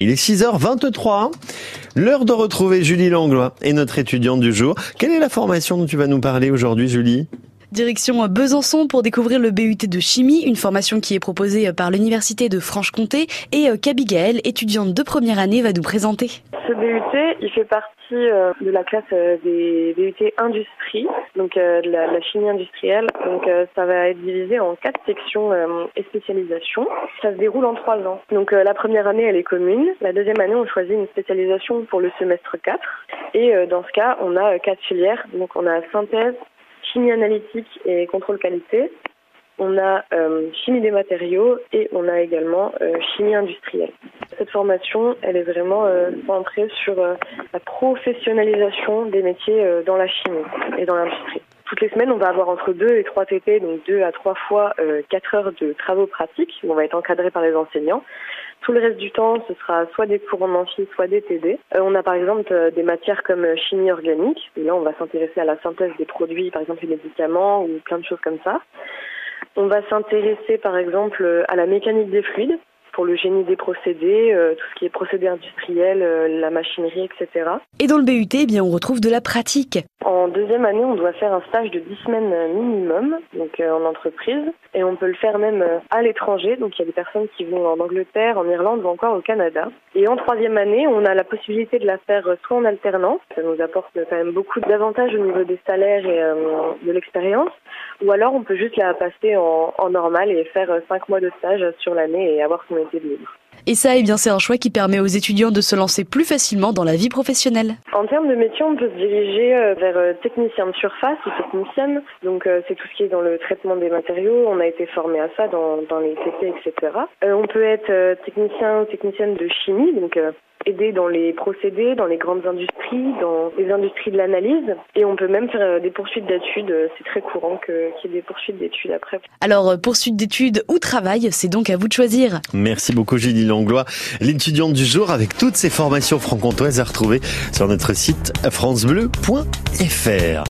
Il est 6h23. L'heure de retrouver Julie Langlois et notre étudiante du jour. Quelle est la formation dont tu vas nous parler aujourd'hui, Julie? Direction Besançon pour découvrir le BUT de chimie, une formation qui est proposée par l'Université de Franche-Comté et qu'Abigail, étudiante de première année, va nous présenter. Ce BUT, il fait partie euh, de la classe euh, des BUT industrie, donc euh, de la, chimie industrielle. Donc ça va être divisé en quatre sections et spécialisations. Ça se déroule en trois ans. Donc la première année, elle est commune. La deuxième année, on choisit une spécialisation pour le semestre 4. Et dans ce cas, on a quatre filières. Donc on a synthèse, chimie analytique et contrôle qualité. On a euh, chimie des matériaux et on a également euh, chimie industrielle. Cette formation, elle est vraiment euh, centrée sur la professionnalisation des métiers dans la chimie et dans l'industrie. Toutes les semaines, on va avoir entre 2 et 3 TP, donc 2 à 3 fois 4 heures de travaux pratiques où on va être encadré par les enseignants. Tout le reste du temps, ce sera soit des cours en amphi, soit des TD. Euh, on a par exemple euh, des matières comme euh, chimie organique. Et là, on va s'intéresser à la synthèse des produits, par exemple les médicaments ou plein de choses comme ça. On va s'intéresser par exemple à la mécanique des fluides pour le génie des procédés, tout ce qui est procédés industriels, la machinerie, etc. Et dans le BUT, eh bien, on retrouve de la pratique. Deuxième année, on doit faire un stage de 10 semaines minimum, donc en entreprise et on peut le faire même euh, à l'étranger. Donc il y a des personnes qui vont en Angleterre, en Irlande ou encore au Canada. Et en troisième année, on a la possibilité de la faire euh, soit en alternance, ça nous apporte quand même beaucoup d'avantages au niveau des salaires et euh, de l'expérience, ou alors on peut juste la passer en, en normal et faire cinq mois de stage sur l'année et avoir son été de libre. Et ça, eh bien, c'est un choix qui permet aux étudiants de se lancer plus facilement dans la vie professionnelle. En termes de métier, on peut se diriger euh, vers euh, technicien de surface ou technicienne. Donc, euh, c'est tout ce qui est dans le traitement des matériaux. On a été formé à ça dans, dans les TP, etc. on peut être technicien ou technicienne de chimie, donc aider dans les procédés, dans les grandes industries, dans les industries de l'analyse. Et on peut même faire des poursuites d'études. C'est très courant qu'il y ait des poursuites d'études après. Alors, poursuite d'études ou travail, c'est donc à vous de choisir. Merci beaucoup, Julie Langlois, l'étudiante du jour avec toutes ces formations franc-comtoises à retrouver sur notre site francebleu.fr.